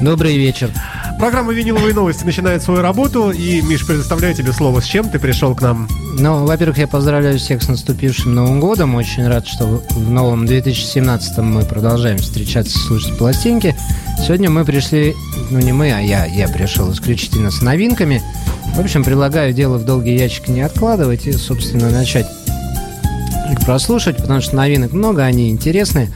Добрый вечер. Программа «Виниловые новости» начинает свою работу, и, Миш, предоставляю тебе слово. С чем ты пришел к нам? Ну, во-первых, я поздравляю всех с наступившим Новым годом. Очень рад, что в новом 2017 мы продолжаем встречаться, слушать пластинки. Сегодня мы пришли, ну не мы, а я, я пришел исключительно с новинками. В общем, предлагаю дело в долгий ящик не откладывать и, собственно, начать прослушать, потому что новинок много, они интересные.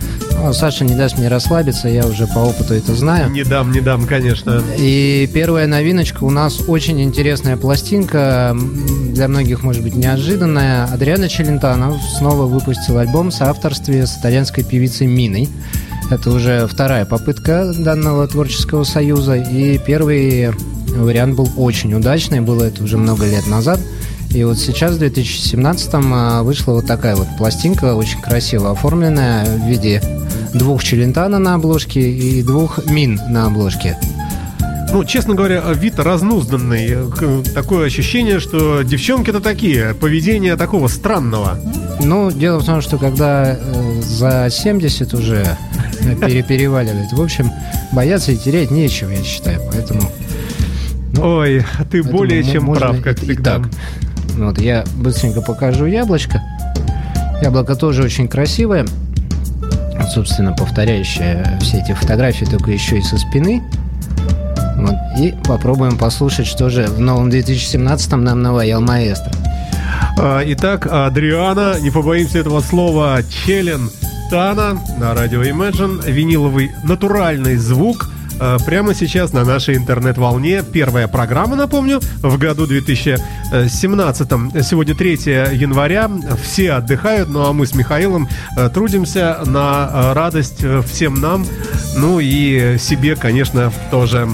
Саша не даст мне расслабиться, я уже по опыту это знаю. Не дам, не дам, конечно. И первая новиночка у нас очень интересная пластинка, для многих, может быть, неожиданная. Адриана Челентано снова выпустила альбом в соавторстве с итальянской певицей Миной. Это уже вторая попытка данного творческого союза, и первый вариант был очень удачный, было это уже много лет назад. И вот сейчас, в 2017-м, а, вышла вот такая вот пластинка, очень красиво оформленная, в виде двух челентана на обложке и двух мин на обложке. Ну, честно говоря, вид разнузданный. Такое ощущение, что девчонки-то такие, поведение такого странного. Ну, дело в том, что когда э, за 70 уже пере- переваливает, в общем, бояться и терять нечего, я считаю, поэтому... Ну, Ой, ты поэтому более чем можно прав, как и- и так. Вот, я быстренько покажу яблочко. Яблоко тоже очень красивое. Собственно, повторяющее все эти фотографии, только еще и со спины. Вот, и попробуем послушать, что же в новом 2017 нам наваял маэстро. А, Итак, Адриана, не побоимся этого слова, Челен Тана на радио Imagine, виниловый натуральный звук прямо сейчас на нашей интернет-волне. Первая программа, напомню, в году 2017. Сегодня 3 января, все отдыхают, ну а мы с Михаилом э, трудимся на э, радость э, всем нам, ну и себе, конечно, тоже.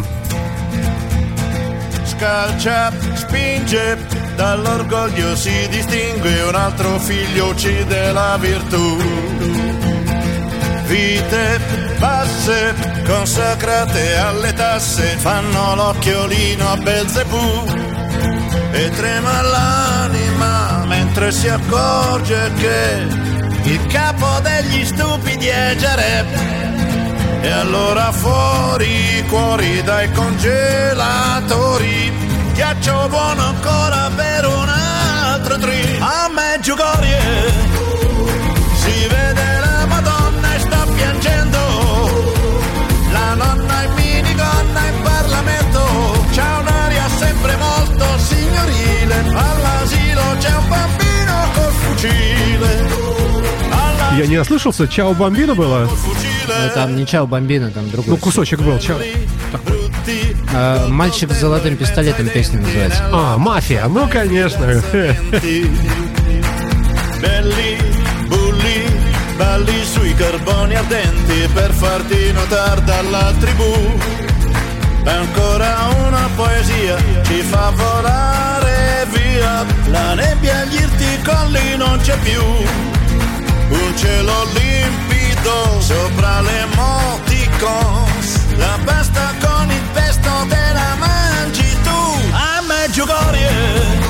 scalcia, spinge, dall'orgoglio si distingue, un altro figlio uccide la virtù. Vite basse, consacrate alle tasse, fanno l'occhiolino a Belzebù e trema l'anima mentre si accorge che il capo degli stupidi è Jareb. E allora fuori, cuori dai congelatori, ghiaccio buono ancora per un altro trip. A me Giugorie, sempre molto signorile. All'asilo c'è un bambino col fucile. Я не ослышался, Чао Бомбина было? col fucile. Ну, там не Чао Бомбина, там другой. Ну, кусочек был. Чао. А, «Мальчик с золотым пистолетом» песня называется. А, мафия, ну, конечно. balli sui carboni ardenti per farti notare dalla tribù. Ancora una poesia ci fa volare via, la nebbia agli irti colli non c'è più. Un cielo limpido sopra le emoticons, la pasta con il pesto te la mangi tu. A me Giugorie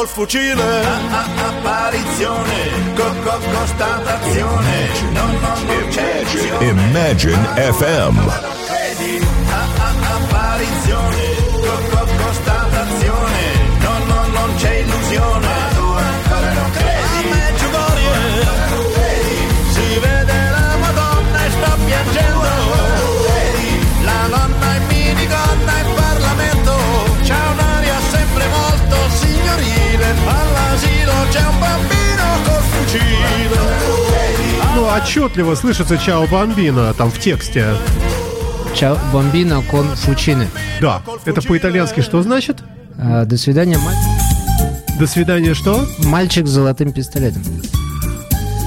col fucile. Apparizione, co- co- constatazione. Non c'è. Imagine FM. credi a, a- apparizione co- co- constatazione no no non c'è illusione отчетливо слышится Чао Бомбина там в тексте. Чао Бомбино кон Фучины. Да, это по-итальянски что значит? А, До свидания, маль- До свидания, что? мальчик с золотым пистолетом.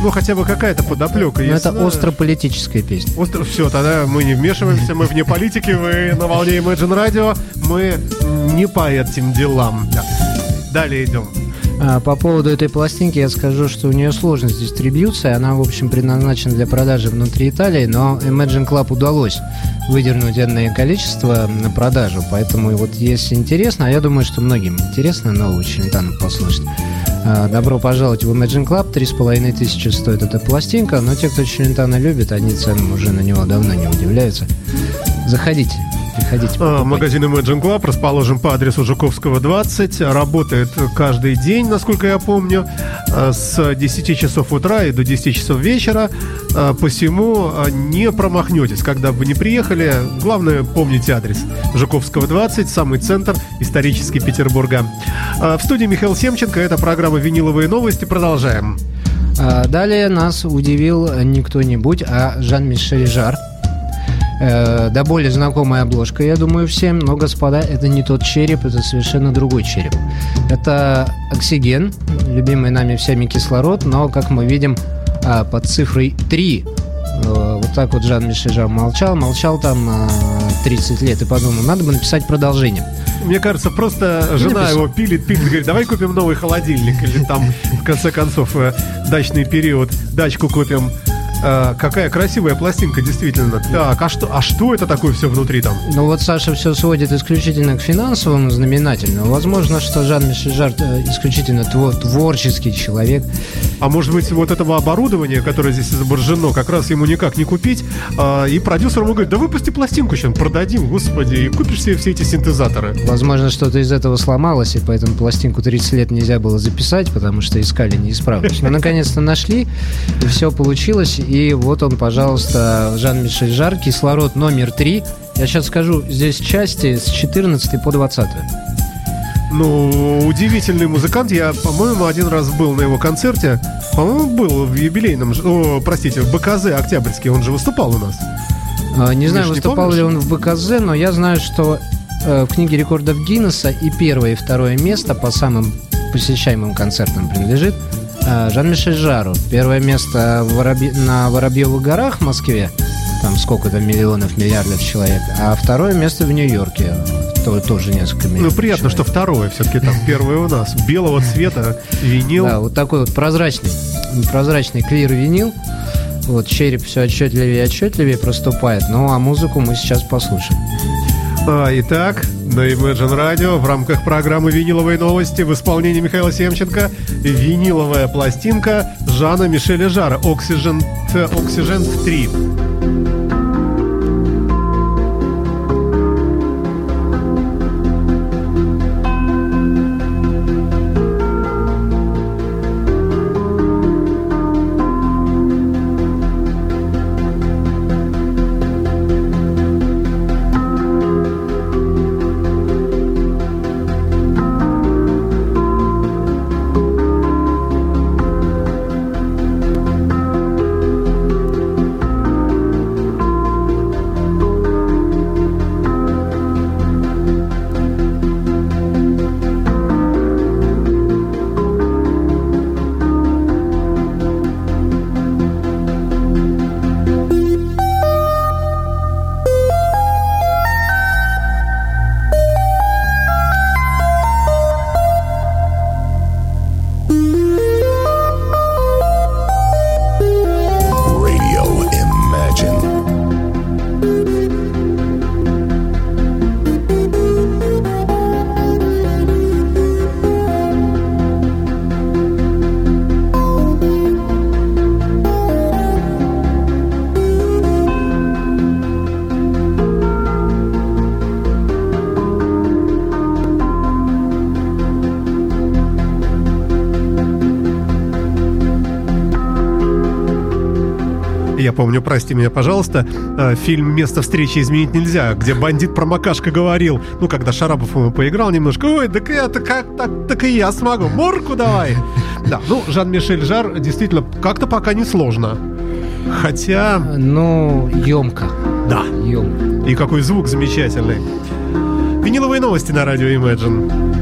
Ну, хотя бы какая-то подоплека Ну, есть. это остро-политическая песня. Остро... Все, тогда мы не вмешиваемся, мы вне политики, вы на волне Imagine Radio, мы не по этим делам. Да. Далее идем. А, по поводу этой пластинки я скажу, что у нее сложность дистрибьюции. Она, в общем, предназначена для продажи внутри Италии, но Imagine Club удалось выдернуть энное количество на продажу. Поэтому вот если интересно, а я думаю, что многим интересно нового Челентана послушать. А, добро пожаловать в Imagine Club. Три с половиной тысячи стоит эта пластинка, но те, кто Челентана любит, они ценам уже на него давно не удивляются. Заходите. Приходите. А, магазин Imagine Club расположен по адресу Жуковского 20. Работает каждый день, насколько я помню, а, с 10 часов утра и до 10 часов вечера. А, посему не промахнетесь, когда бы не приехали. Главное, помните адрес. Жуковского 20, самый центр исторический Петербурга. В студии Михаил Семченко. Это программа «Виниловые новости». Продолжаем. Далее нас удивил не кто-нибудь, а Жан-Мишель Жар – э, да более знакомая обложка, я думаю, всем. Но, господа, это не тот череп, это совершенно другой череп. Это оксиген, любимый нами всеми кислород, но, как мы видим, э, под цифрой 3 э, вот так вот Жан Мишель молчал, молчал там э, 30 лет и подумал, надо бы написать продолжение. Мне кажется, просто жена его пилит, пилит, говорит, давай купим новый холодильник. Или там, в конце концов, э, дачный период, дачку купим Э, какая красивая пластинка, действительно. Так, а что, а что это такое все внутри там? Ну вот Саша все сводит исключительно к финансовому знаменательному. Возможно, что Жан-Мишель Жарт э, исключительно твор, творческий человек. А может быть, вот этого оборудования, которое здесь изображено, как раз ему никак не купить. А, и продюсер ему говорит, да выпусти пластинку сейчас, продадим, господи, и купишь себе все эти синтезаторы. Возможно, что-то из этого сломалось, и поэтому пластинку 30 лет нельзя было записать, потому что искали неисправность. Но наконец-то нашли, и все получилось. И вот он, пожалуйста, Жан-Мишель Жар, кислород номер три. Я сейчас скажу, здесь части с 14 по 20. Ну, удивительный музыкант. Я, по-моему, один раз был на его концерте. По-моему, был в юбилейном... О, простите, в БКЗ Октябрьский. Он же выступал у нас. А, не знаю, выступал ли он в БКЗ, но я знаю, что э, в книге рекордов Гиннесса и первое, и второе место по самым посещаемым концертам принадлежит Жан-Мишель Жару. Первое место Воробь... на Воробьевых горах в Москве. Там сколько-то миллионов, миллиардов человек. А второе место в Нью-Йорке. То, тоже несколько миллионов Ну, приятно, человек. что второе. Все-таки там первое у нас. Белого цвета винил. Да, вот такой вот прозрачный. Прозрачный клир-винил. Вот череп все отчетливее и отчетливее проступает. Ну, а музыку мы сейчас послушаем. А, итак, на Imagine Radio в рамках программы «Виниловые новости» в исполнении Михаила Семченко виниловая пластинка Жана Мишеля Жара «Oxygen, Oxygen 3». Помню, прости меня, пожалуйста, э, фильм «Место встречи изменить нельзя», где бандит промокашка говорил, ну, когда Шарапов ему поиграл немножко, ой, так это как, так, так и я смогу, морку давай. Да, ну, Жан-Мишель Жар действительно как-то пока не сложно. Хотя... Ну, емко. Да. Емко. И какой звук замечательный. Виниловые новости на радио Imagine.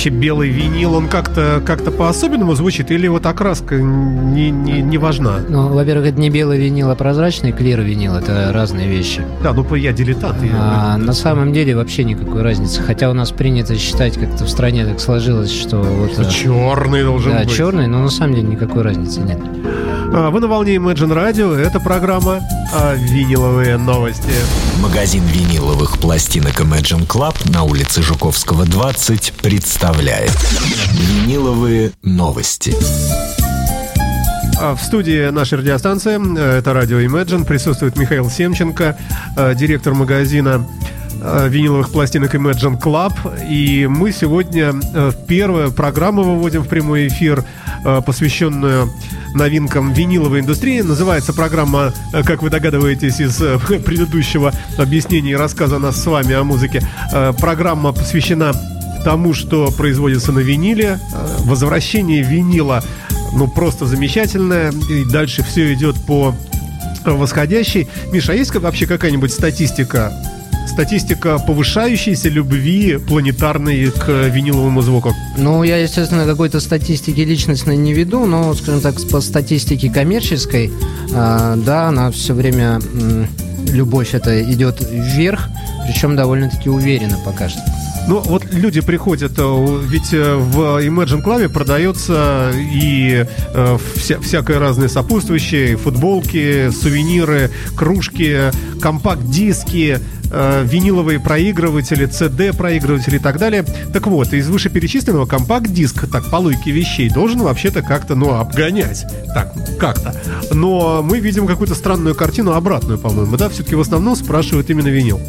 Вообще белый винил, он как-то как по-особенному звучит, или вот окраска не, не, не важна? Ну, во-первых, это не белый винил, а прозрачный клир винил, это разные вещи. Да, ну я дилетант. Я... А, на самом деле вообще никакой разницы, хотя у нас принято считать, как-то в стране так сложилось, что вот... Что э, черный должен да, быть. Да, черный, но на самом деле никакой разницы нет. А, вы на волне Imagine Radio, это программа а, «Виниловые новости». Магазин виниловых пластинок Imagine Club на улице Жуковского, 20 представляет Виниловые новости. А, в студии нашей радиостанции, э, это радио Imagine, присутствует Михаил Семченко, э, директор магазина э, виниловых пластинок Imagine Club. И мы сегодня первую программу выводим в прямой эфир, посвященную новинкам виниловой индустрии. Называется программа, как вы догадываетесь из предыдущего объяснения и рассказа нас с вами о музыке, программа посвящена тому, что производится на виниле, возвращение винила ну, просто замечательная. И дальше все идет по восходящей. Миша, а есть вообще какая-нибудь статистика статистика повышающейся любви планетарной к виниловому звуку? Ну, я, естественно, какой-то статистики личностной не веду, но, скажем так, по статистике коммерческой, э, да, она все время, э, любовь это идет вверх, причем довольно-таки уверенно пока что. Ну, вот люди приходят, э, ведь э, в Imagine Club продается и э, вся, всякое разное сопутствующее, футболки, сувениры, кружки, компакт-диски, э, виниловые проигрыватели, CD-проигрыватели и так далее. Так вот, из вышеперечисленного компакт-диск, так, по логике вещей, должен вообще-то как-то, ну, обгонять. Так, как-то. Но мы видим какую-то странную картину, обратную, по-моему, да? Все-таки в основном спрашивают именно винил.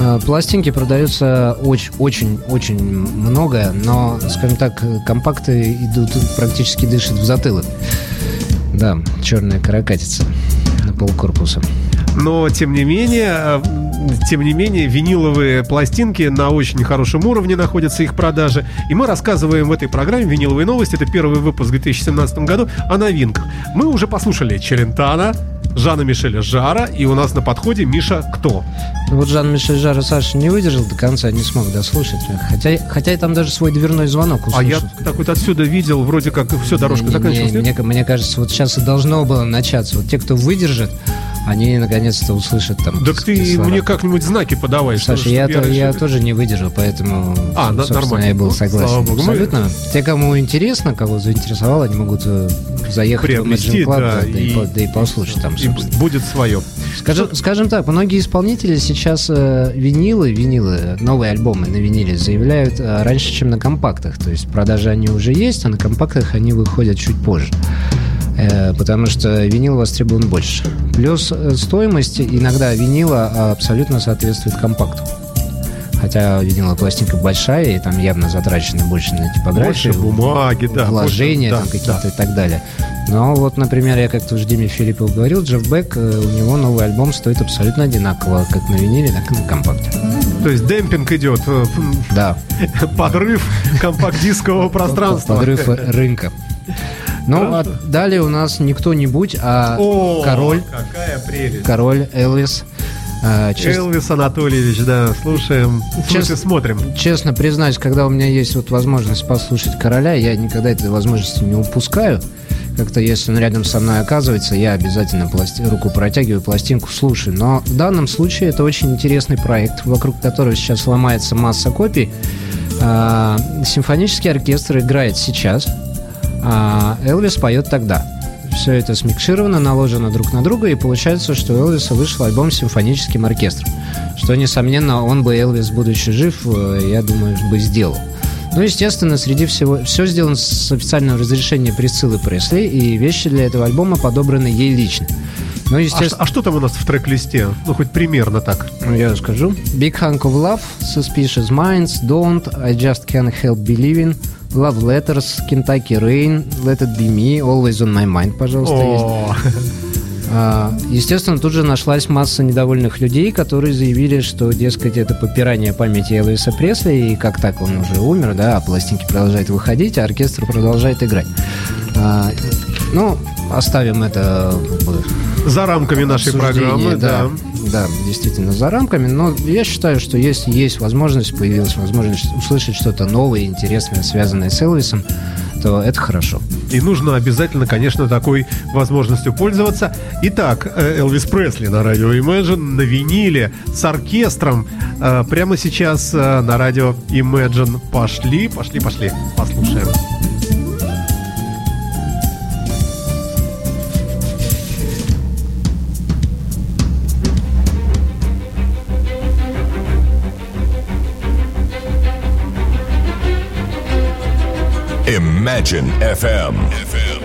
Э, пластинки продаются очень-очень-очень много, но, скажем так, компакты идут практически дышат в затылок. Да, черная каракатица на полкорпуса. Но, тем не менее, э, тем не менее, виниловые пластинки на очень хорошем уровне находятся их продажи. И мы рассказываем в этой программе «Виниловые новости». Это первый выпуск в 2017 году о новинках. Мы уже послушали Челентана, Жана Мишеля Жара, и у нас на подходе Миша кто? Ну вот Жан Мишель Жара Саша не выдержал до конца, не смог дослушать. Хотя, хотя я там даже свой дверной звонок услышал. А я так вот отсюда видел, вроде как все, дорожка заканчивалась. Мне, мне, мне кажется, вот сейчас и должно было начаться. Вот те, кто выдержит, они наконец-то услышат там. Так ты слова. мне как-нибудь знаки подавай. Саша, что, я, то, я тоже не выдержал, поэтому, а, собственно, нормально. я был согласен. Слава Богу. Абсолютно. Мы... Те, кому интересно, кого заинтересовало, они могут э, заехать Приобрести, в Imagine Club да, да, и, да, и послушать там. И будет свое. Скажем, скажем так, многие исполнители сейчас э, винилы, винилы, новые альбомы на виниле заявляют э, раньше, чем на компактах. То есть продажи они уже есть, а на компактах они выходят чуть позже. Э, потому что винил востребован больше. Плюс э, стоимость иногда винила абсолютно соответствует компакту. Хотя виниловая пластинка большая, и там явно затрачено больше на типографию. Больше бумаги, да. Вложения да, какие-то да. и так далее. Но вот, например, я как-то уже Диме Филиппов говорил, Джефф Бек, э, у него новый альбом стоит абсолютно одинаково, как на виниле, так и на компакте. То есть демпинг идет. Да. Подрыв компакт-дискового пространства. Подрыв рынка. Ну, а далее у нас не кто-нибудь, а О, король. Какая прелесть. Король Элвис. А, чест... Элвис Анатольевич, да, слушаем, Чест... смотрим. Честно признаюсь, когда у меня есть вот возможность послушать короля, я никогда этой возможности не упускаю. Как-то если он рядом со мной оказывается, я обязательно пласти... руку протягиваю, пластинку слушаю. Но в данном случае это очень интересный проект, вокруг которого сейчас ломается масса копий. А, симфонический оркестр играет сейчас, а Элвис поет тогда. Все это смикшировано, наложено друг на друга, и получается, что у Элвиса вышел альбом с симфоническим оркестром. Что, несомненно, он бы, Элвис, будучи жив, э, я думаю, бы сделал. Ну, естественно, среди всего все сделано с официального разрешения Присциллы Пресли, и вещи для этого альбома подобраны ей лично. Ну, естественно... а, а что там у нас в трек-листе? Ну, хоть примерно так. Ну, я расскажу. Big Hunk of Love, Suspicious Minds, Don't, I Just Can't Help Believing, Love Letters, Kentucky Rain, Let It Be Me, Always On My Mind, пожалуйста, есть. А, естественно, тут же нашлась масса недовольных людей, которые заявили, что, дескать, это попирание памяти Элвиса Пресли, и как так он уже умер, да, а пластинки продолжают выходить, а оркестр продолжает играть. Ну, оставим это за рамками нашей программы, да. да. да, действительно за рамками, но я считаю, что если есть возможность, появилась возможность услышать что-то новое, интересное, связанное с Элвисом, то это хорошо. И нужно обязательно, конечно, такой возможностью пользоваться. Итак, э, Элвис Пресли на радио Imagine на виниле с оркестром. Э, прямо сейчас э, на радио Imagine. Пошли, пошли, пошли. Послушаем. Imagine FM. FM.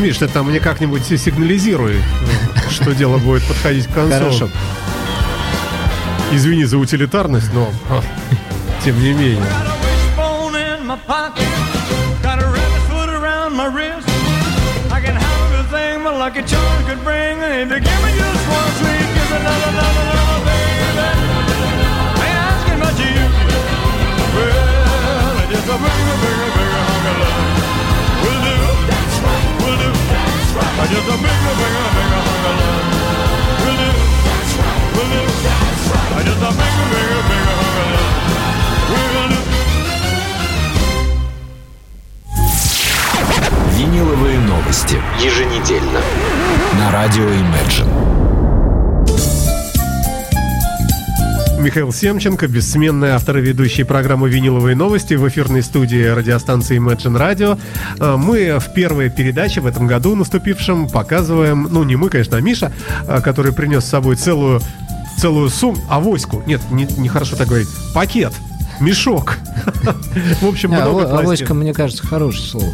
Миш, ты там мне как-нибудь сигнализируй, что дело будет подходить к концу. Хорошо. Извини за утилитарность, но а, тем не менее. A a wrist. I lucky charm could bring. Give me just one sweet kiss, another, another, another, baby. I ain't asking much of you. Well, just a bigger, bigger, Right. Just a bigger, bigger, bigger of love. Will do. That's right. Will do. That's right. Just a bigger, bigger, bigger of love. Will do. Виниловые новости. Еженедельно. На радио Imagine. Михаил Семченко, бессменный автор и ведущий программы «Виниловые новости» в эфирной студии радиостанции Imagine Radio. Э, Мы в первой передаче в этом году наступившем показываем, ну не мы, конечно, а Миша, э, который принес с собой целую, целую сумму, авоську, нет, не- нехорошо так говорить, пакет, мешок. В общем, А, много аво- авоська, мне кажется, хорошее слово.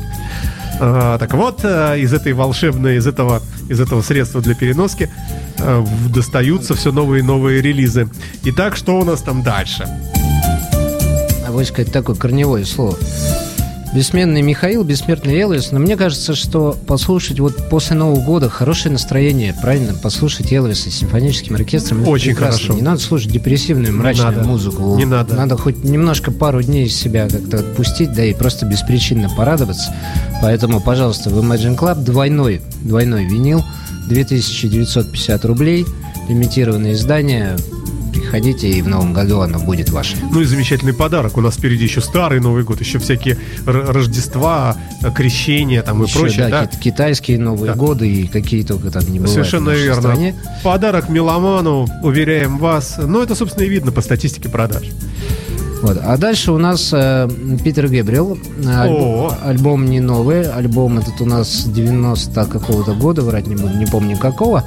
А, так вот, э, из этой волшебной, из этого, из этого средства для переноски э, достаются все новые и новые релизы. Итак, что у нас там дальше? Авоська – это такое корневое слово. Бессменный Михаил, бессмертный Элвис. Но мне кажется, что послушать вот после Нового года хорошее настроение, правильно, послушать Элвиса с симфоническим оркестром. Очень прекрасно. хорошо. Не надо слушать депрессивную, мрачную надо. музыку. Не надо. Надо хоть немножко пару дней себя как-то отпустить, да и просто беспричинно порадоваться. Поэтому, пожалуйста, в Imagine Club двойной, двойной винил, 2950 рублей, лимитированное издание. Приходите, и в новом году оно будет ваше. Ну и замечательный подарок. У нас впереди еще старый Новый год, еще всякие Рождества, крещения там и Еще, прочее. да, да. ки- китайские Новые Да. годы и какие только там не бывают Совершенно верно. стране. Подарок меломану, уверяем вас. Ну, это, собственно, и видно по статистике продаж. Вот. А дальше у нас э, Питер Гебрил. Э, альбом, альбом не новый. Альбом этот у нас 90 какого-то года, врать не буду, не помню какого.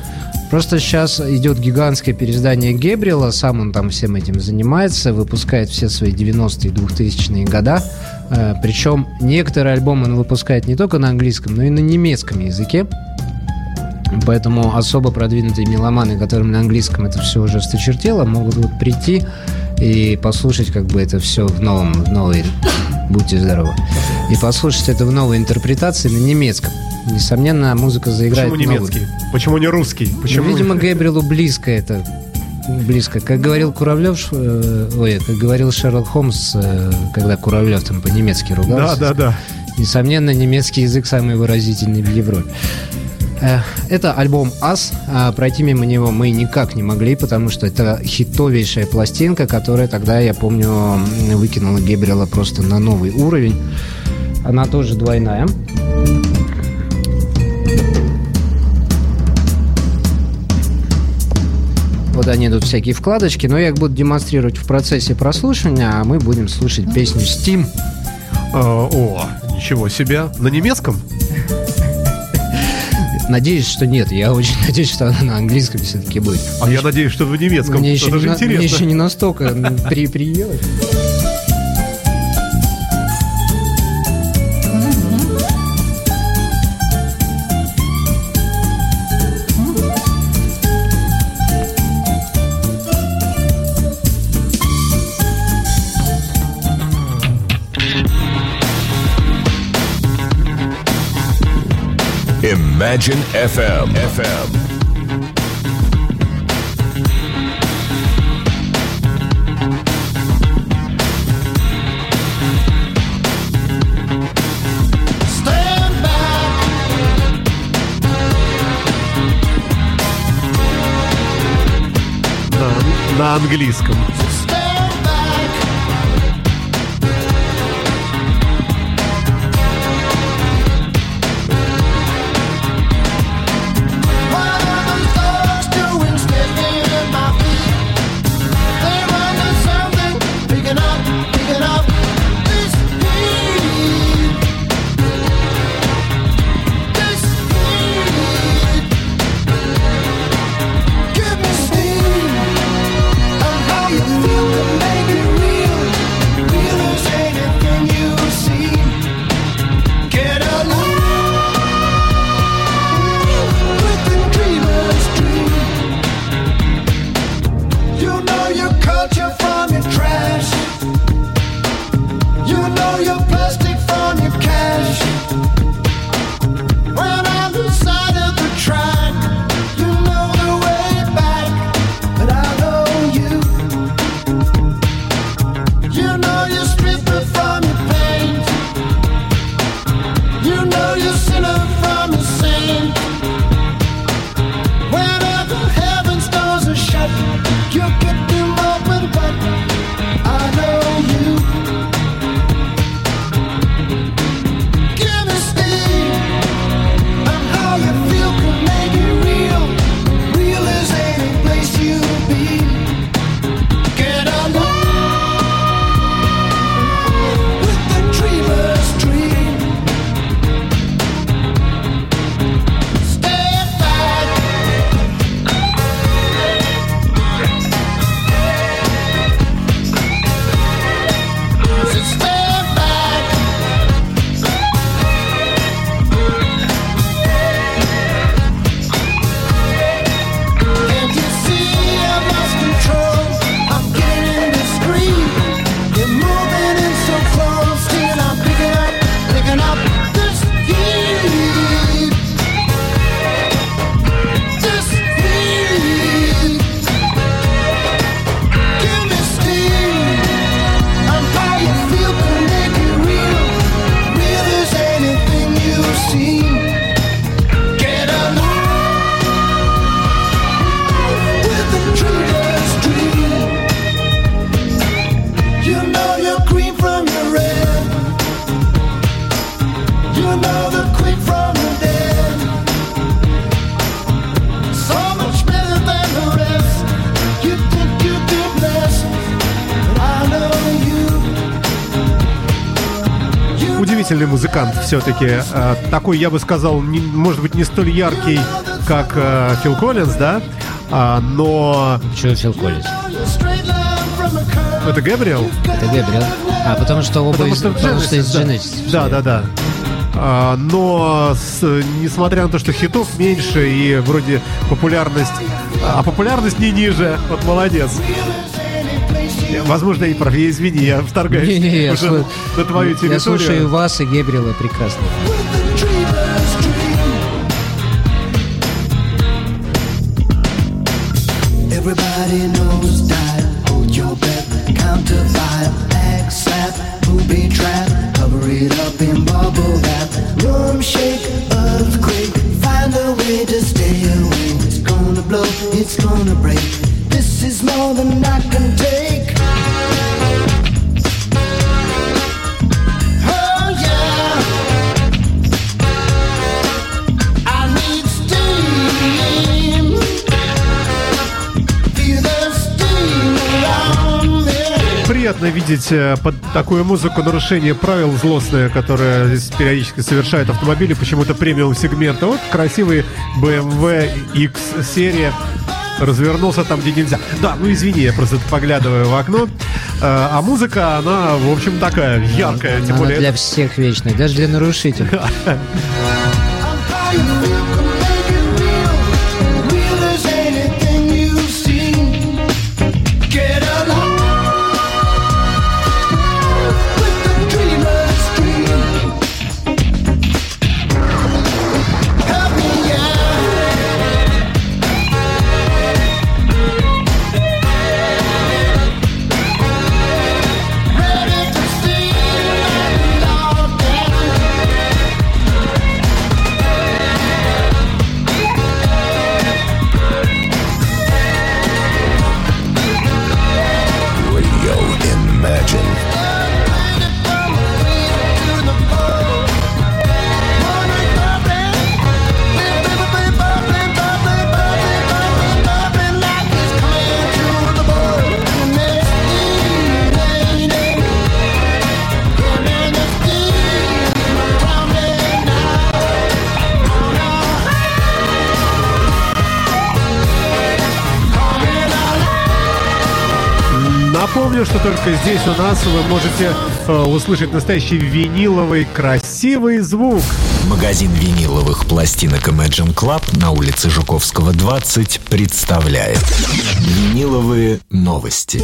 Просто сейчас идет гигантское переиздание Гебрила. Сам он там всем этим занимается. Выпускает все свои 90-е и 2000-е года. Э, причем некоторые альбомы он выпускает не только на английском, но и на немецком языке. Поэтому особо продвинутые меломаны, которым на английском это все уже сточертело, могут вот прийти и послушать как бы это все в новом, в новой, будьте здоровы, и послушать это в новой интерпретации на немецком. Несомненно, музыка заиграет Почему немецкий? Почему не русский? Ну, Почему... Видимо, Гэбриэлу близко это близко. Как говорил Куравлев, э, ой, как говорил Шерлок Холмс, э, когда Куравлев там по-немецки ругался. Да, да, да. Несомненно, немецкий язык самый выразительный в Европе. Э, это альбом «Ас». А пройти мимо него мы никак не могли, потому что это хитовейшая пластинка, которая тогда, я помню, выкинула Гебрила просто на новый уровень. Она тоже двойная. Вот они тут всякие вкладочки, но я их буду демонстрировать в процессе прослушивания, а мы будем слушать песню Steam. А, о, ничего себе. На немецком? Надеюсь, что нет. Я очень надеюсь, что она на английском все-таки будет. А я надеюсь, что в немецком. Мне еще, не, на- мне еще не настолько при приелось. Imagine FM. FM. Stand back, На, на английском. Все-таки. Э, Такой, я бы сказал, не- может быть, не столь яркий, как э, Фил Коллинз, да? А, но Почему Фил Коллинз? это Гэбриэл? Это Габриэл. А, потому что оба Потому из, что потому что из Genesis. Да, да, да. А, но с- несмотря на то, что хитов меньше и вроде популярность, а популярность не ниже, вот молодец. Возможно, и прав. Я извини, я вторгаюсь Не-не, я, уже слу- на твою я территорию. слушаю вас и Гебрила прекрасно. Everybody Видеть э, под такую музыку нарушение правил злостное, которое здесь периодически совершают автомобили, почему-то премиум сегмента. Вот красивый BMW X серия развернулся там, где нельзя. Да, ну извини, я просто поглядываю в окно. Э, А музыка, она, в общем, такая яркая. Тем Она более, для всех вечная, даже для нарушителей. только здесь у нас вы можете э, услышать настоящий виниловый красивый звук. Магазин виниловых пластинок Imagine Club на улице Жуковского, 20 представляет Виниловые новости.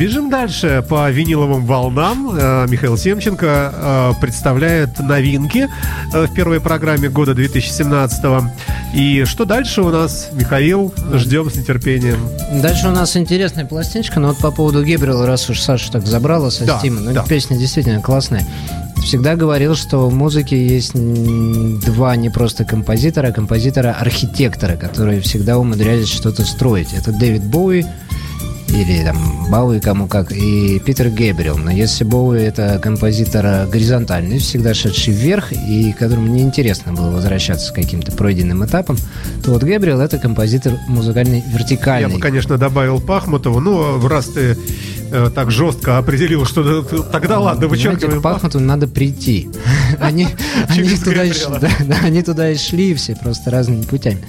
Бежим дальше по виниловым волнам. Э, Михаил Семченко э, представляет новинки э, в первой программе года 2017 И что дальше у нас, Михаил? Ждем с нетерпением. Дальше у нас интересная пластиночка, но вот по поводу Гебрила, раз уж Саша так забрала со Да, Стима, ну да. песня действительно классная. Всегда говорил, что в музыке есть два не просто композитора, а композитора-архитектора, которые всегда умудрялись что-то строить. Это Дэвид Боуи или там Бауи кому как, и Питер Гэбриэл. Но если Боуи это композитор горизонтальный, всегда шедший вверх, и которому неинтересно было возвращаться к каким-то пройденным этапам, то вот Гэбриэл это композитор музыкальный Я вертикальный. бы, конечно, добавил Пахмутову, но раз ты э, так жестко определил, что тогда ладно, Понимаете, вычеркиваем к Пахмуту надо прийти. Они туда и шли все просто разными путями.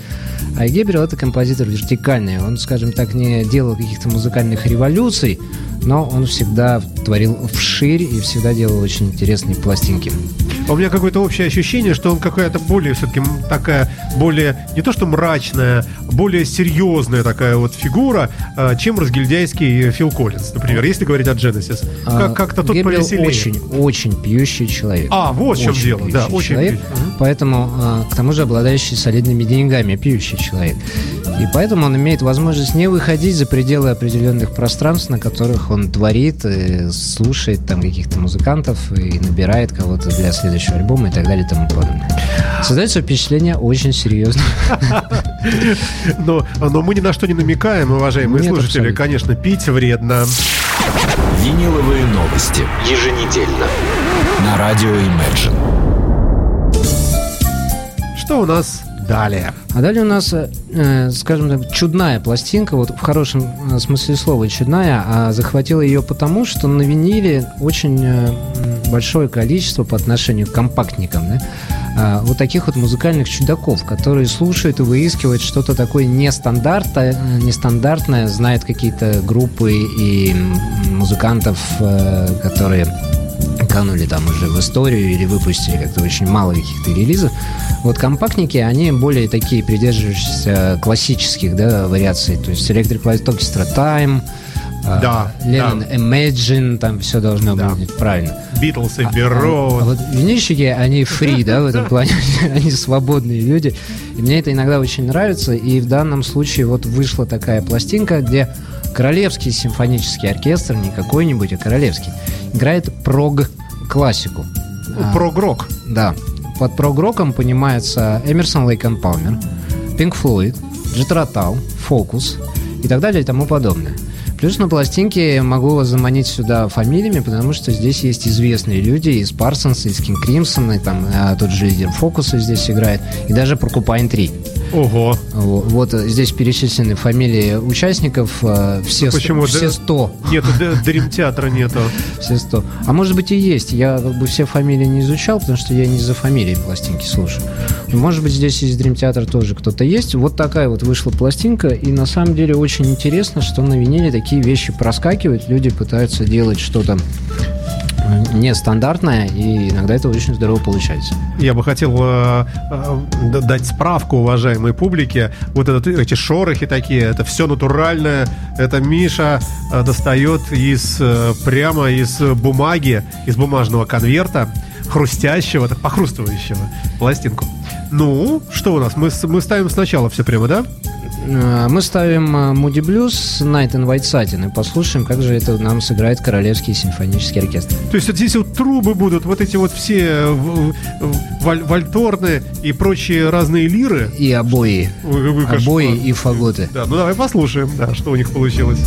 А Гебрил это композитор вертикальный. Он, скажем так, не делал каких-то музыкальных революций, но он всегда творил вширь и всегда делал очень интересные пластинки. А У меня какое-то общее ощущение, что он какая-то более все-таки такая, более, не то что мрачная, более серьезная такая вот фигура, э, чем разгильдяйский Фил Коллинз, например, если говорить о Genesis. А, Как- Как-то тут Гебрил повеселее. очень, очень пьющий человек. А, вот в чем дело, да, очень человек, пьющий. Поэтому, а, к тому же, обладающий солидными деньгами, пьющий человек. И поэтому он имеет возможность не выходить за пределы определенных пространств, на которых он творит, и слушает там каких-то музыкантов и набирает кого-то для следующего альбома и так далее и тому подобное. Создается впечатление очень серьезно. Но, но мы ни на что не намекаем, уважаемые Нет, слушатели. абсолютно. Конечно, пить вредно. Виниловые новости. Еженедельно. На радио Imagine. Что у нас далее? А далее у нас, э, э, скажем так, чудная пластинка, вот в хорошем э, смысле слова чудная, а захватила ее потому, что на виниле очень э, большое количество по отношению к компактникам, да, а, вот таких вот музыкальных чудаков, которые слушают и выискивают что-то такое нестандартное, нестандартное, знают какие-то группы и музыкантов, которые канули там уже в историю или выпустили как-то очень мало каких-то релизов. Вот компактники, они более такие придерживающиеся классических да, вариаций. То есть Electric Light Orchestra Time, Да, Леннон да. Imagine, там все должно Да. быть правильно. Битлз и А Бюро. вот винильщики, они фри, да, в этом плане, они свободные люди. И мне это иногда очень нравится. И в данном случае вот вышла такая пластинка, где Королевский симфонический оркестр, не какой-нибудь, а Королевский, играет прог-классику. А, Прогрок. Да. Под прог-роком понимается Эмерсон, Лейк и Палмер, Pink Floyd, Джетротал, Фокус и так далее и тому подобное. Плюс на пластинке могу вас заманить сюда фамилиями, потому что здесь есть известные люди из Парсонса, из Кинг Кримсона, и там а, тот же лидер Фокуса здесь играет, и даже Прокупайн 3. Ого. Во- Вот э, здесь перечислены фамилии участников, э, все, сто- Почему? все Да- 100. Нету, Дрим театра нету. Все 100. А может быть и есть. Я как бы все фамилии не изучал, потому что я не за фамилии пластинки слушаю. Может быть, здесь из Theater тоже кто-то есть. Вот такая вот вышла пластинка. И на самом деле очень интересно, что на виниле такие вещи проскакивают. Люди пытаются делать что-то нестандартное, и иногда это очень здорово получается. Я бы хотел э, э, дать справку уважаемой публике. Вот этот, эти шорохи такие, это все натуральное. Это Миша э, достает из э, прямо из бумаги, из бумажного конверта, хрустящего, так похрустывающего пластинку. Ну, что у нас? Мы, мы ставим сначала все прямо, да? Э, Мы ставим э, Moody Blues Night in White Satin и послушаем, как же это нам сыграет Королевский симфонический оркестр. То есть вот здесь вот трубы будут, вот эти вот все э, валь- вальторны и прочие разные лиры. И обои. Какой кошмар. Обои и фаготы. Да, ну давай послушаем, да, что у них получилось.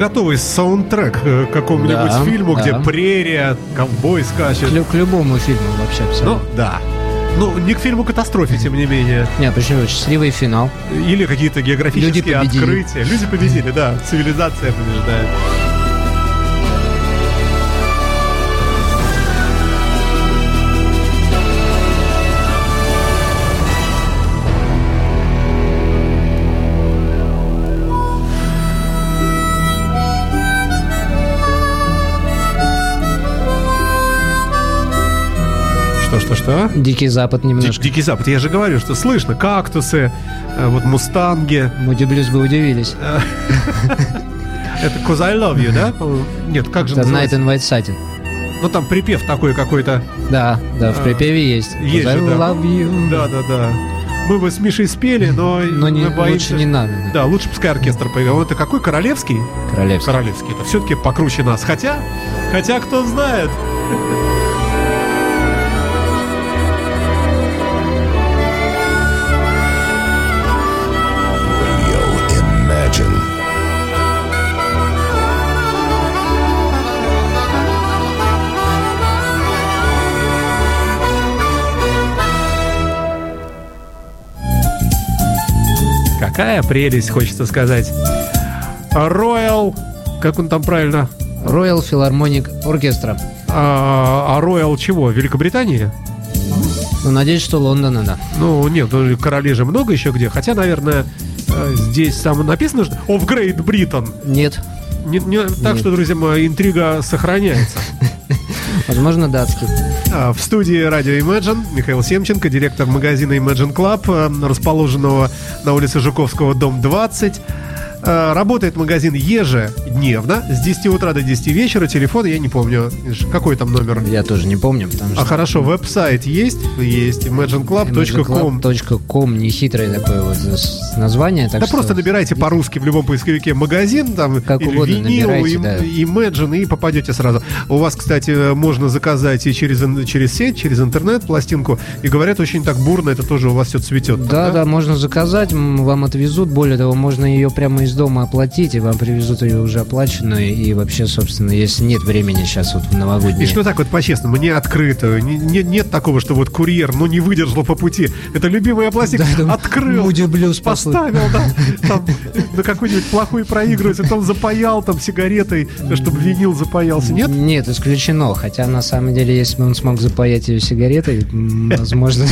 Готовый саундтрек э, к какому-нибудь Да, фильму, где да. прерия, ковбой скачет. К, к любому фильму вообще Ну, абсолютно. да. Ну, не к фильму катастрофе, тем не менее. Не, почему? Счастливый финал. Или какие-то географические Люди победили. открытия. Люди победили, да. Цивилизация побеждает. Что, что? Дикий Запад немножко. Дикий Запад. Я же говорю, что слышно. Кактусы, э, вот мустанги. Муди Блюз бы удивились. Это Cause I Love You, да? Нет, как же Это Night называется? in White Satin. Ну, там припев такой какой-то. Да, да, в А, припеве есть. есть же, да. love you. Да, да, да. Мы бы с Мишей спели, но, Но не, мы боимся, лучше не надо. да. Лучше пускай оркестр поиграл. Это какой? Королевский? Королевский. Королевский. Это все-таки покруче нас. Хотя, хотя кто знает. Какая прелесть, хочется сказать. Royal, как он там правильно? Royal Philharmonic Orchestra. А, а Royal чего? Великобритании? Ну, надеюсь, что Лондона, да. Ну, нет, ну, королей же много еще где. Хотя, наверное, э, здесь там написано, что of Great Britain. Нет. Не, не- так Нет. что, друзья мои, интрига сохраняется. Возможно, датский. А, В студии радио Imagine Михаил Семченко, директор магазина Imagine Club, э, расположенного на улице Жуковского, дом 20. Э, Работает магазин ежедневно с 10 утра до 10 вечера. Телефон, я не помню, какой там номер. Я тоже не помню, потому что... А хорошо, веб-сайт есть? Есть, imagineclub.com. imagineclub.com, нехитрое такое вот название. Так Да что просто набирайте по-русски в любом поисковике магазин, там, Как или угодно винил, набирайте, им- да. Imagine, и попадете сразу. У вас, кстати, можно заказать и через, через сеть, через интернет пластинку, и говорят, очень так бурно, это тоже у вас все цветет. Да, да, можно заказать, вам отвезут. Более того, можно ее прямо из дома оплатить, и вам привезут ее уже оплаченную. И вообще, собственно, если нет времени сейчас вот в новогодние... И что так вот по-честному, не открытую, не- не- нет такого, что вот курьер, ну, не выдержал по пути. Это любимая пластика, Да, открыл, послушай. поставил, да, там, на какой-нибудь плохой проигрыватель, там запаял там сигаретой, чтобы винил запаялся, нет? Нет, исключено. Хотя, на самом деле, если бы он смог запаять ее сигаретой, возможно,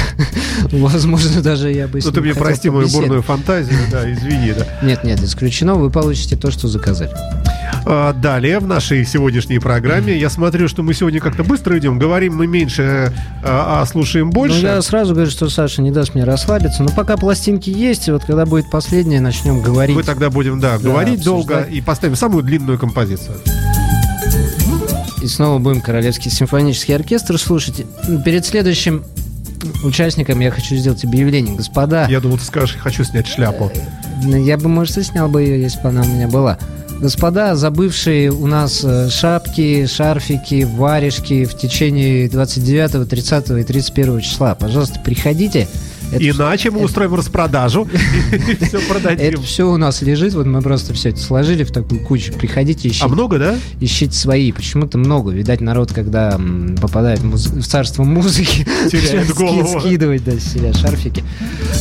возможно, даже я бы Ну, ты мне прости мою бурную фантазию, да, извини, да. Нет, нет, исключено. Вы получите то, что заказали. А, Далее в нашей сегодняшней программе я смотрю, что мы сегодня как-то быстро идем, говорим мы меньше, а, а слушаем больше. Ну, я сразу говорю, что Саша не даст мне расслабиться. Но пока пластинки есть, вот когда будет последняя, начнем говорить. Мы тогда будем, да, Да, говорить обсуждать. долго и поставим самую длинную композицию. И снова будем Королевский симфонический оркестр слушать. Перед следующим участником я хочу сделать объявление. Господа, Я думал, ты скажешь, хочу снять шляпу. Ну, Я бы, может, и снял бы ее, если бы она у меня была. Господа, забывшие у нас э, шапки, шарфики, варежки в течение 29, 30 и 31 числа, пожалуйста, приходите. Это Иначе мы это- устроим распродажу и все Это продадим. все у нас лежит, вот мы просто все это сложили в такую кучу. Приходите, ищите, А много, да? ищите свои. Почему-то много. Видать, народ, когда попадает в, царство музыки, Теряет голову. скидывать да, себя шарфики.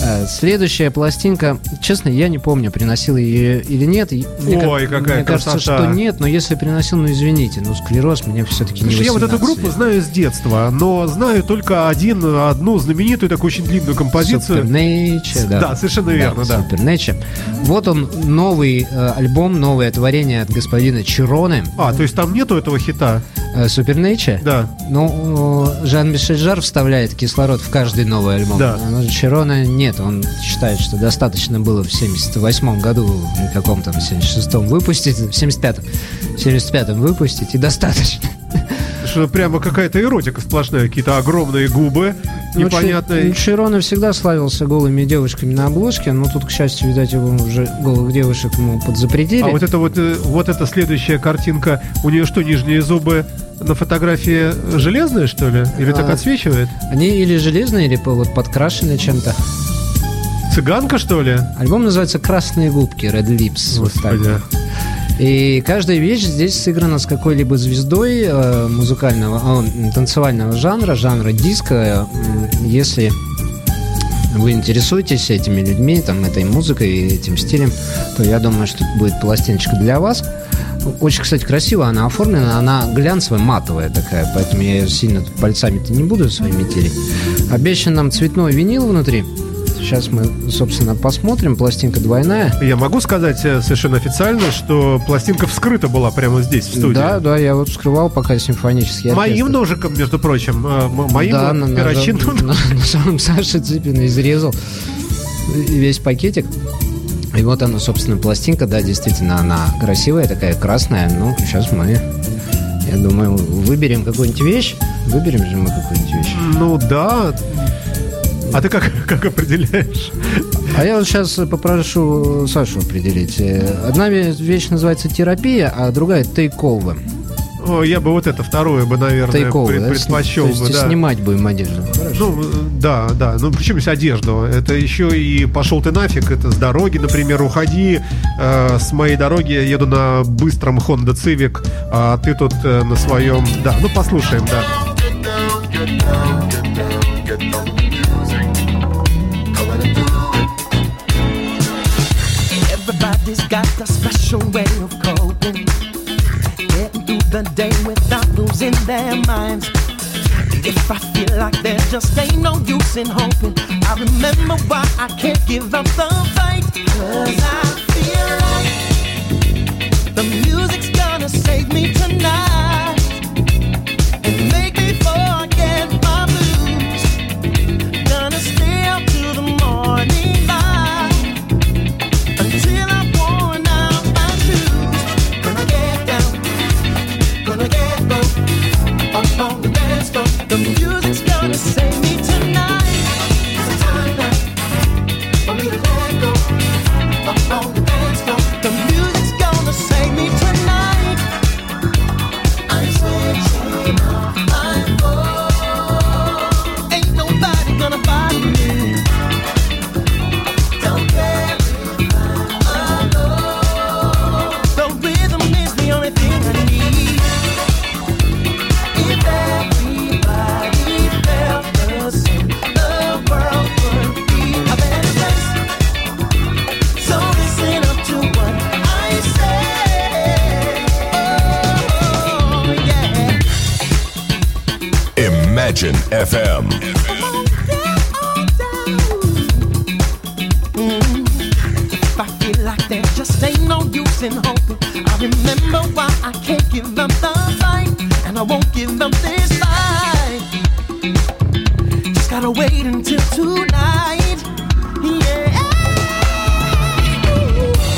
А, Следующая пластинка, честно, я не помню, приносил ее или нет. Ой, какая Мне кажется, что нет, но если приносил, ну извините, ну склероз мне все-таки не я вот эту 18 группу знаю с детства, но знаю только один, одну знаменитую такую очень длинную композицию. Supernature, да. Да, совершенно верно, да. Supernature. Вот он, новый э, альбом, новое творение от господина Чироны. А, то есть там нету этого хита? Э, Supernature? Да. Ну, э, Жан-Мишель Жар вставляет кислород в каждый новый альбом. Да. А ну, Чирона нет, он считает, что достаточно было в 78 году, в каком там, 76-м выпустить, в 75-м, в 75-м выпустить, и достаточно. Прямо какая-то эротика сплошная, какие-то огромные губы, Ну, непонятные. Чи- Чирона всегда славился голыми девушками на обложке, но тут, к счастью, видать, его уже голых девушек ему подзапретили. А вот это вот, э, вот эта следующая картинка, у нее что, нижние зубы на фотографии железные, что ли? Или так А. отсвечивает? Они или железные, или вот подкрашены чем-то. Цыганка, что ли? Альбом называется «Красные губки», Red Lips. вот так. И каждая вещь здесь сыграна с какой-либо звездой э, музыкального, а, танцевального жанра, жанра диско. М, Если вы интересуетесь этими людьми, там, этой музыкой, и этим стилем, то я думаю, что это будет пластиночка для вас. Очень, кстати, красиво она оформлена, она глянцевая, матовая такая, поэтому я ее сильно пальцами-то не буду своими тереть. Обещан нам цветной винил внутри. Сейчас мы, собственно, посмотрим. Пластинка двойная. Я могу сказать э, совершенно официально, что пластинка вскрыта была прямо здесь, в студии. Да, да, я вот вскрывал пока симфонический Моим оркестр. ножиком, между прочим, э, моим да, вот перочинным. самом Саша Цыпин изрезал весь пакетик. И вот она, собственно, пластинка, да, действительно, она красивая, такая красная. Ну, сейчас мы, я думаю, выберем какую-нибудь вещь. Выберем же мы какую-нибудь вещь. Ну да. А ты как, как определяешь? А я вот сейчас попрошу Сашу определить. Э, Одна ве- вещь называется терапия, а другая тейк-овер. О, я бы вот это второе бы, наверное, Тейк-овер, пред- да? предпочел То есть бы, да. снимать будем одежду. Ну, э, да, да. Ну, причем здесь одежду? Это еще и пошел ты нафиг, это с дороги, например, уходи. Э, с моей дороги я еду на быстром Honda Civic, а ты тут э, на своем... Да, ну послушаем, да. Everybody's got a special way of coping. Getting through the day without losing their minds. If I feel like there just ain't no use in hoping, I remember why I can't give up the fight. Cause I feel like the music's gonna save me tonight use hoping, I remember why I can't give up the fight, and I won't give up this fight. Just gotta wait until tonight. Yeah.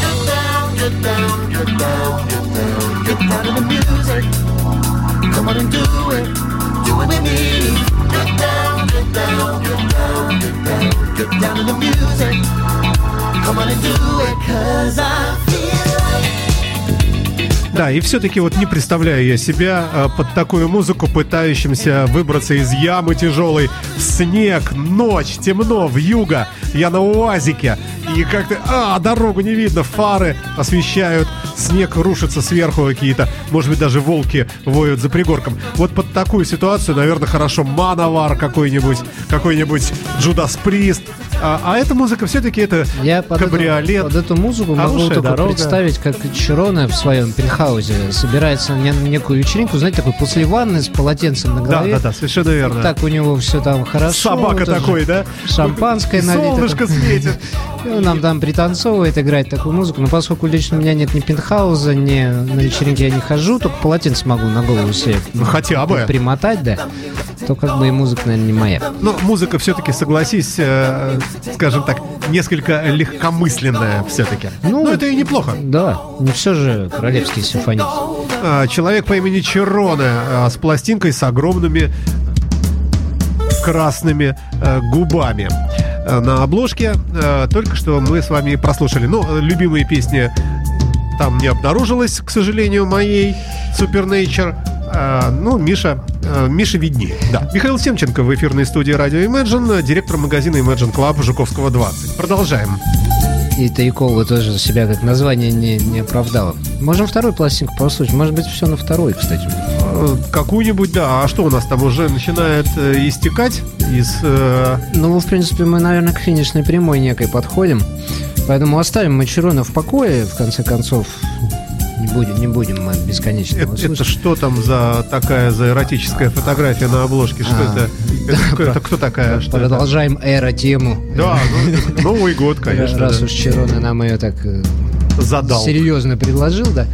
Get down, get down, get down, get down, get down to the music. Come on and do it, do it with me. Get down, get down, get down, get down, get down to the music. Come on and do it, cause I feel Да, и все-таки вот не представляю я себя э, под такую музыку, пытающимся выбраться из ямы тяжелой. Снег, ночь, темно, в юго. Я на УАЗике. И как-то, а, дорогу не видно, фары освещают. Снег рушится сверху какие-то. Может быть, даже волки воют за пригорком. Вот под такую ситуацию, наверное, хорошо Мановар какой-нибудь, какой-нибудь Джудас Прист. А, а эта музыка все-таки это Я под, кабриолет. Эту, под эту музыку могу только дорога. представить, как Чирона в своем пентхаузе собирается на некую вечеринку, знаете, такой после ванны с полотенцем на Да, голове. да, да, совершенно верно. Так у него все там хорошо. Собака тоже такой, да? Шампанское И налито. Солнышко светит. И он нам там пританцовывает, играет такую музыку. Но поскольку лично у меня нет ни пентхауза, ни на вечеринке я не хожу, только полотенце могу на голову себе Ну, хотя бы. примотать, да, то как бы и музыка, наверное, не моя. Но музыка все-таки, согласись, э, скажем так, несколько легкомысленная все-таки. Ну, Ну, это и неплохо. Да, не все же королевские симфонии. А, Человек по имени Чироне а, с пластинкой с огромными красными э, губами. Э, На обложке э, только что мы с вами прослушали. Ну, любимые песни там не обнаружилось, к сожалению, моей Supernature. А, ну, Миша, Миша виднее. Да. Михаил Семченко в эфирной студии радио Imagine, директор магазина Imagine Club Жуковского 20. Продолжаем. И Тайкова тоже себя как название не, не оправдало. Можем вторую пластинку послушать. Может быть, все на второй, кстати. Э, Какую-нибудь, да. А что у нас там уже начинает э, истекать из... э, Ну, в принципе, мы, наверное, к финишной прямой некой подходим. Поэтому оставим Мачерона в покое, в конце концов. Не будем, не будем мы бесконечно Это, это что там за такая за эротическая фотография на обложке? Что А. это? Это, кто- это кто такая? Что это? Продолжаем эро-тему. Да, ну, Новый год, конечно. Раз да. уж Черона нам ее так э, Задал. серьезно предложил, да.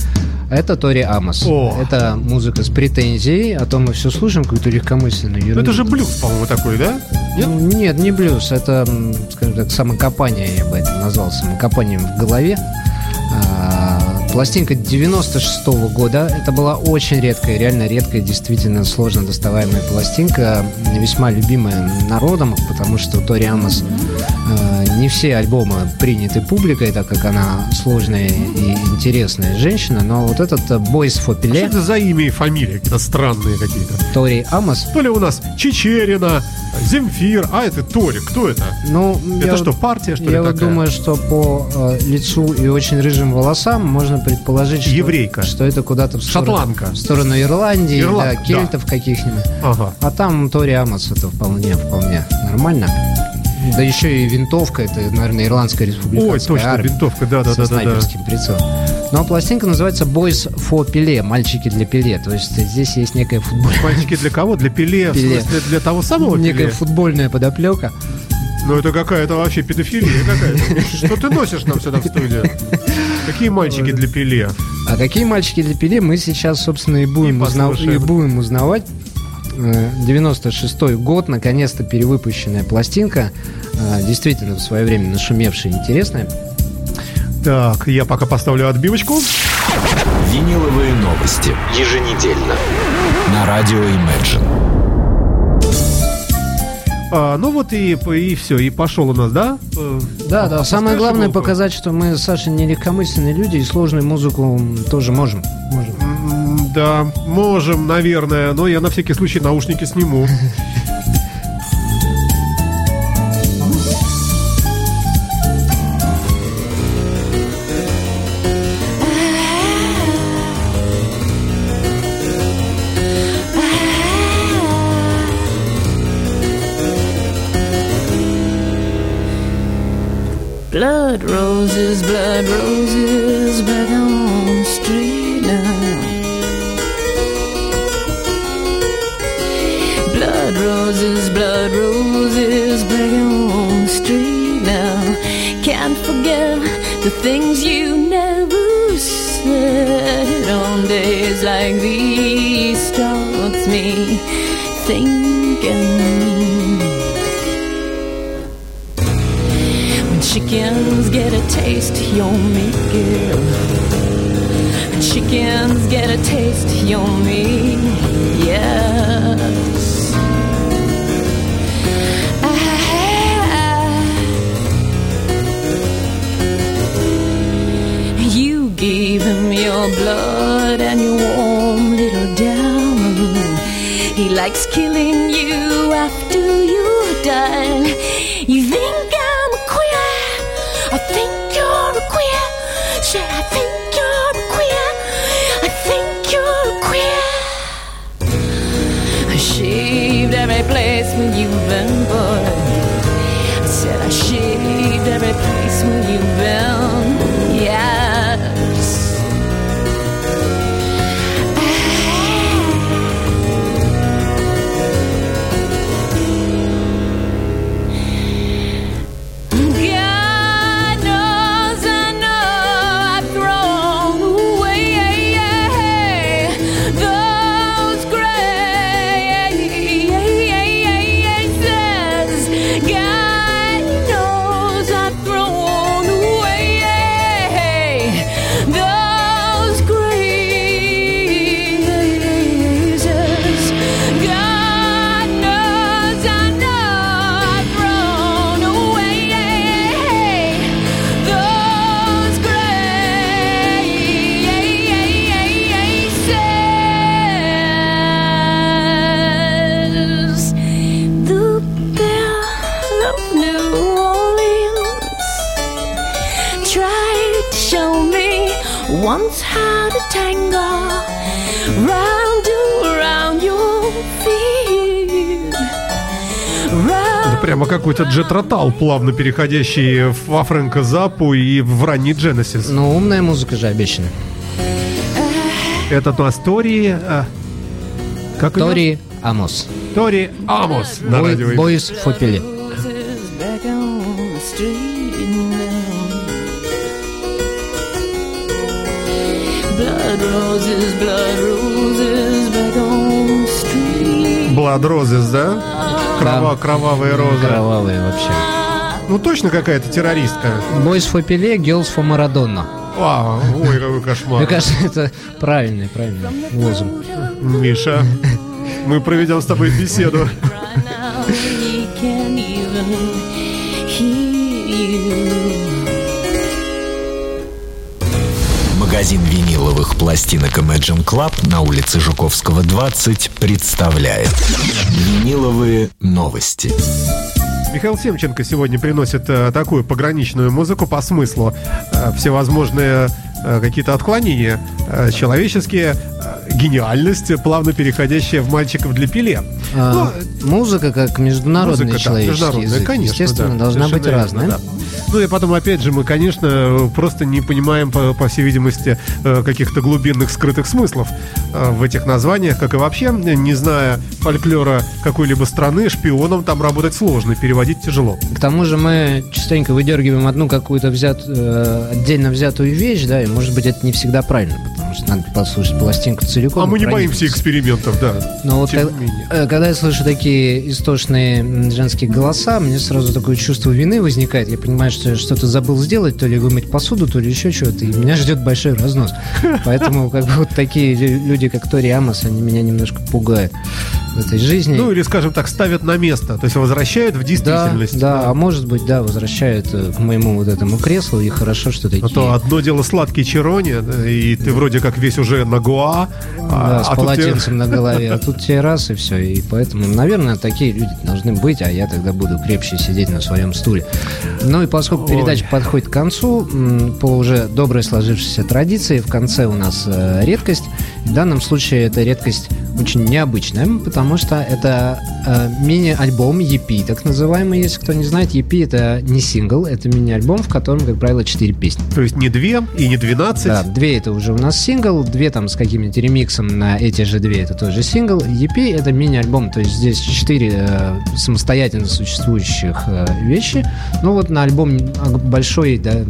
Это Тори Амос. О. Это музыка с претензией, а то мы все слушаем какую-то легкомысленную Ну, ерунду. это же блюз, по-моему, такой, да? Нет? Ну, Нет, не блюз, это, скажем так, самокопание, я бы это назвал, самокопанием в голове. Пластинка 96 года. Это была очень редкая, реально редкая, действительно сложно доставаемая пластинка, весьма любимая народом, потому что Тори Амос не все альбомы приняты публикой, так как она сложная и интересная женщина, но вот этот э, Boys for Что это за имя и фамилия какие-то странные какие-то? Тори Амос, То ли у нас Чечерина, Земфир, а это Тори. Кто это? ну, Это я что, вот- партия, что ли, Я вот думаю, что по э, лицу и очень рыжим волосам можно предположить, что, Еврейка. что это куда-то в сторону, Шотландка. в сторону Ирландии, Ирланд- да, кельтов каких-нибудь. Ага. А там Тори Амос это вполне, вполне нормально. Да еще и винтовка, это, наверное, ирландская республиканская Ой, точно, армия винтовка, да, да, со да, да, да. снайперским прицелом. Ну а пластинка называется Boys for Pele, мальчики для Пеле. То есть здесь есть некая футбольная, Мальчики для кого? Для Пеле? Пеле. В смысле, для того самого некая Пеле? футбольная подоплека. Ну это какая-то вообще педофилия какая-то. Что ты носишь нам сюда в студию? Какие мальчики для Пеле? А какие мальчики для Пеле, мы сейчас, собственно, и будем, И узна- послушаем. и будем узнавать. Э, 96-й год, наконец-то перевыпущенная пластинка. Э, Действительно, в свое время нашумевшая и интересная. Так, я пока поставлю отбивочку. Виниловые новости. Еженедельно. На радио Imagine. А, ну вот и, и все, и пошел у нас, да? Э, Да, да. а Самое поставишь главное иголку? показать, что мы с Сашей не легкомысленные люди и сложную музыку тоже можем. можем. Да, можем, наверное, но я на всякий случай наушники сниму. Blood roses, blood roses, the things you never said on days like these. Starts me thinking. When chickens get a taste, you'll make it. When chickens get a taste, you'll me. Yes. Your blood and your warm little down. He likes killing you after you die. Прямо какой-то джетротал, плавно переходящий во Фрэнка Запу и в ранний Genesis. Но умная музыка же обещана. Это Тори... а, Как? Тори Амос. Тори Амос на Бой- радио. Бойс street. Blood Roses, да? Крова, Да. Кровавые розы. Кровавые вообще. Ну точно какая-то террористка. Boys for Pele, Girls for Maradona. А, ой, какой кошмар. Мне кажется, это правильный, правильный лозунг. Миша, мы проведем с тобой беседу. Right now, виниловых пластинок Imagine Club на улице Жуковского, 20 представляет Виниловые новости. Михаил Семченко сегодня приносит э, такую пограничную музыку по смыслу. Э, всевозможные э, какие-то отклонения э, человеческие, э, гениальность, плавно переходящая в мальчиков для пиле. А, музыка как международный Ну, Музыка, да, человеческий международная, язык. конечно, Естественно, да, должна быть разная. да. Ну и потом, опять же, мы, конечно, просто не понимаем, по, по всей видимости, э, каких-то глубинных скрытых смыслов э, в этих названиях, как и вообще, не зная фольклора какой-либо страны, шпионом там работать сложно, переводить тяжело. К тому же мы частенько выдергиваем одну какую-то взят, э, отдельно взятую вещь, да, и может быть это не всегда правильно, что надо послушать пластинку целиком. а мы не боимся экспериментов, да. Но вот Тем менее. э, когда я слышу такие истошные женские голоса, мне сразу такое чувство вины возникает. Я понимаю, что я что-то забыл сделать, то ли вымыть посуду, то ли еще что-то, и меня ждет большой разнос. Поэтому как бы вот такие лю- люди, как Тори Амос, они меня немножко пугают в этой жизни. Ну или, скажем так, ставят на место, то есть возвращают в да, действительность. да, а может быть, да, возвращают э, к моему вот этому креслу, и хорошо, что такие... А то одно дело сладкий черони, да, и ты вроде как весь уже на Гоа, Да, а, с а тут тебе- полотенцем на голове, а тут тебе раз и все. И поэтому, наверное, такие люди должны быть, а я тогда буду крепче сидеть на своем стуле. Ну и поскольку передача подходит к концу, по уже доброй сложившейся традиции, в конце у нас э, редкость. В данном случае эта редкость очень необычная, потому что это э, мини-альбом EP, так называемый, если кто не знает. EP это не сингл, это мини-альбом, в котором, как правило, 4 песни. То есть не две и не двенадцать. Да, две это уже у нас сингл, две там с каким-нибудь ремиксом на эти же две это тоже сингл. EP это мини-альбом, то есть здесь четыре э, самостоятельно существующих э, вещи. Ну вот на альбом большой, да,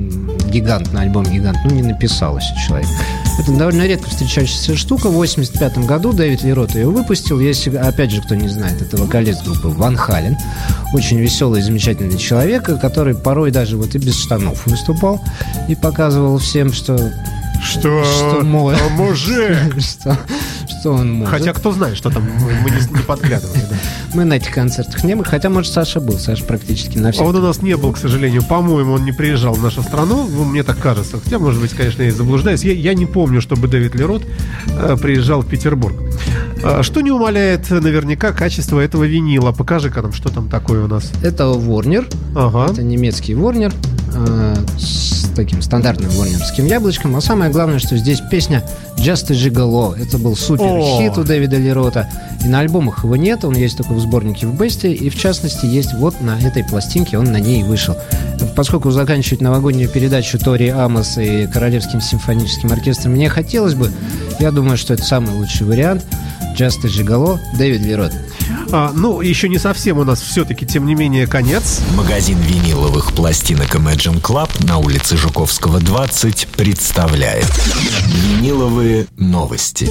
гигант, на альбом гигант, ну не написалось у человека. Это довольно редко встречающаяся штука. В 85 году Дэвид Лерот ее выпустил. Если, опять же, кто не знает, это вокалист группы Ван Хален. Очень веселый, замечательный человек, который порой даже вот и без штанов выступал и показывал всем, что Что? Что мужик! что, что он может. Хотя кто знает, что там мы мы не, не подглядывали. да. Мы на этих концертах не были. Хотя, может, Саша был. Саша практически на А всех. он у нас не был, к сожалению. По-моему, он не приезжал в нашу страну. Ну, мне так кажется. Хотя, может быть, конечно, я и заблуждаюсь. Я, я не помню, чтобы Дэвид Лерот э, приезжал в Петербург. А, что не умаляет наверняка качество этого винила. Покажи-ка нам, что там такое у нас. Это Warner. Ага. Это немецкий Warner. э, с таким стандартным ворнерским яблочком. А самое главное, что здесь песня Just a Gigolo. Это был супер О! хит у Дэвида Лерота. И на альбомах его нет. Он есть только в сборнике в Бесте. И в частности есть вот на этой пластинке. Он на ней вышел. Поскольку заканчивать новогоднюю передачу Тори Амос и Королевским симфоническим оркестром мне хотелось бы, я думаю, что это самый лучший вариант. Just a Gigolo, Дэвид Лерот. А, ну, еще не совсем у нас все-таки, тем не менее, конец. Магазин виниловых пластинок Imagine Club на улице Жуковского, 20 представляет Виниловые новости.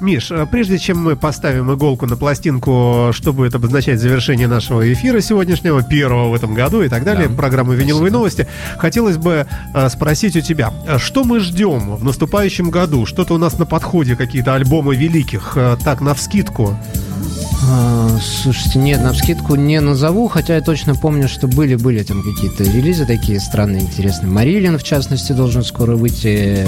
Миш, а прежде чем мы поставим иголку на пластинку, что будет обозначать завершение нашего эфира сегодняшнего, первого в этом году и так далее, Да. программы «Виниловые новости», хотелось бы а, спросить у тебя, а что мы ждем в наступающем году? Что-то у нас на подходе, какие-то альбомы великих, так, навскидку. Слушайте, нет, на вскидку не назову, хотя я точно помню, что были-были там какие-то релизы такие странные, интересные. Марилин, в частности, должен скоро выйти.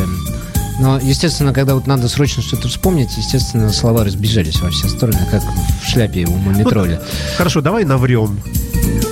Но, естественно, когда вот надо срочно что-то вспомнить, естественно, слова разбежались во все стороны, как в шляпе у Мумитроля. Хорошо, давай наврем.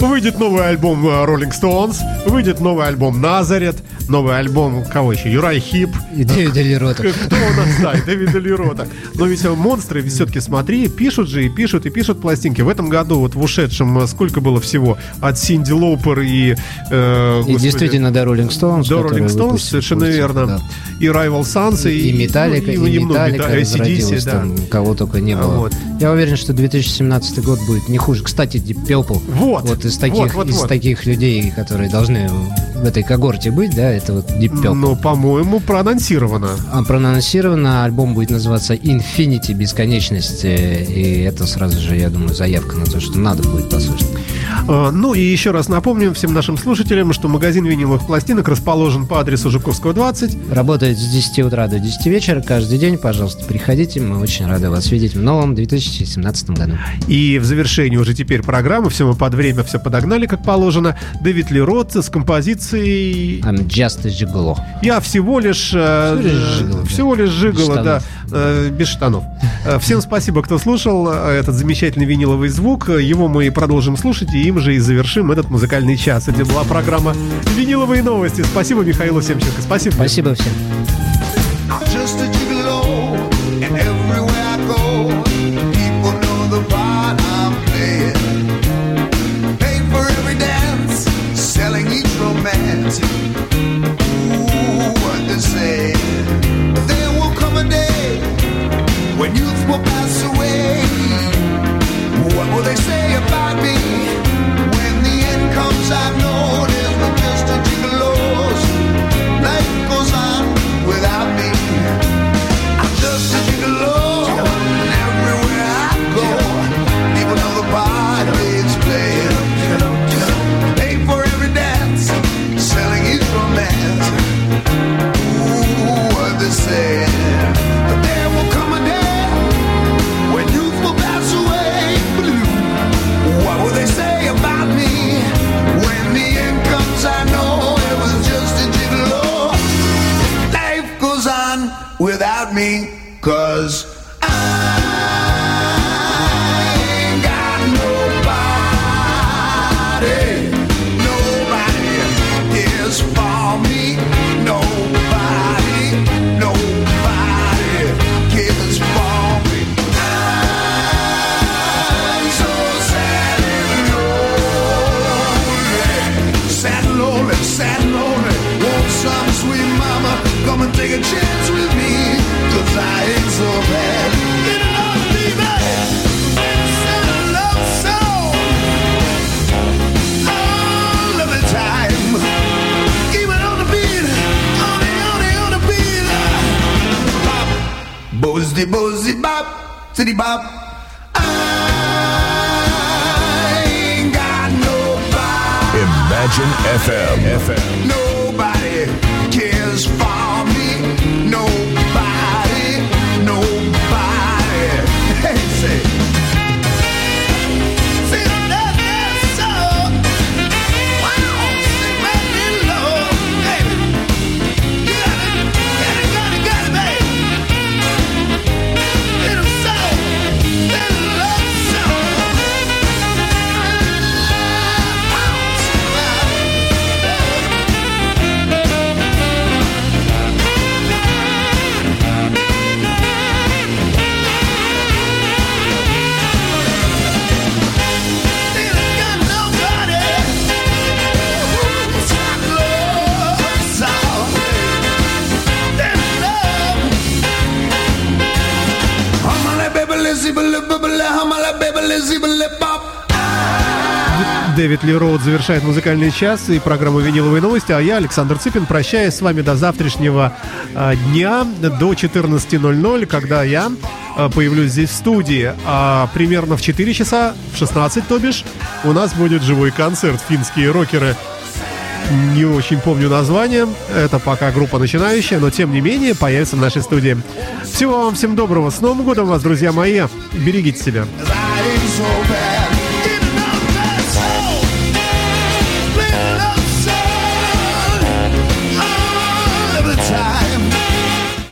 Выйдет новый альбом а, Rolling Stones, выйдет новый альбом Назарет, новый альбом, кого еще, Юрай Хип, И Дэвида Лерота. Кто у нас, да, и Дэвида Лерота. Но ведь э, монстры, все-таки смотри, пишут же и пишут, и пишут пластинки. В этом году, вот в ушедшем, э, сколько было всего? От Синди Лоупер и... э, И господи, действительно, до Rolling Stones. до которые Rolling Stones, совершенно верно. да. И Rival Sons, и... И Металлика, ну, и, много, Металлика да, AC/DC, да. там, кого только не было. Вот. Я уверен, что 2017 год будет не хуже. Кстати, Deep Purple, Вот, вот из таких, вот, вот, из вот. таких людей, которые должны в этой когорте быть, да, это вот Deep Purple. Но, по-моему, проанонсировано. А проанонсировано, альбом будет называться Infinity, бесконечность, э, и это сразу же, я думаю, заявка на то, что надо будет послушать. А, Ну и еще раз напомним всем нашим слушателям, что магазин виниловых пластинок расположен по адресу Жуковского 20. Работает с 10 утра до 10 вечера каждый день, пожалуйста, приходите, мы очень рады вас видеть в новом 2017 году. И в завершении уже теперь программы, все мы под время все подогнали, как положено. Дэвид Лерот с композицией I'm just a gigolo. «Я всего лишь...» э, Всего лишь жигало. Всего лишь жигало, да. Э, без штанов. Э, Всем спасибо, кто слушал э, этот замечательный виниловый звук. Его мы продолжим слушать, и им же и завершим этот музыкальный час. Это была программа «Виниловые новости». Спасибо Михаилу Семченко. Спасибо. Спасибо всем. Bop. City bop. I ain't got nobody. Imagine FM. FM. Nobody cares Дэвид Ли Роуд завершает музыкальный час и программу «Виниловые новости», а я, Александр Цыпин, прощаюсь с вами до завтрашнего дня, до 14.00, когда я появлюсь здесь в студии. А примерно в 4 часа, в 16, то бишь, у нас будет живой концерт «Финские рокеры». Не очень помню название, это пока группа начинающая, но тем не менее появится в нашей студии. Всего вам всем доброго, с Новым годом вас, друзья мои, берегите себя.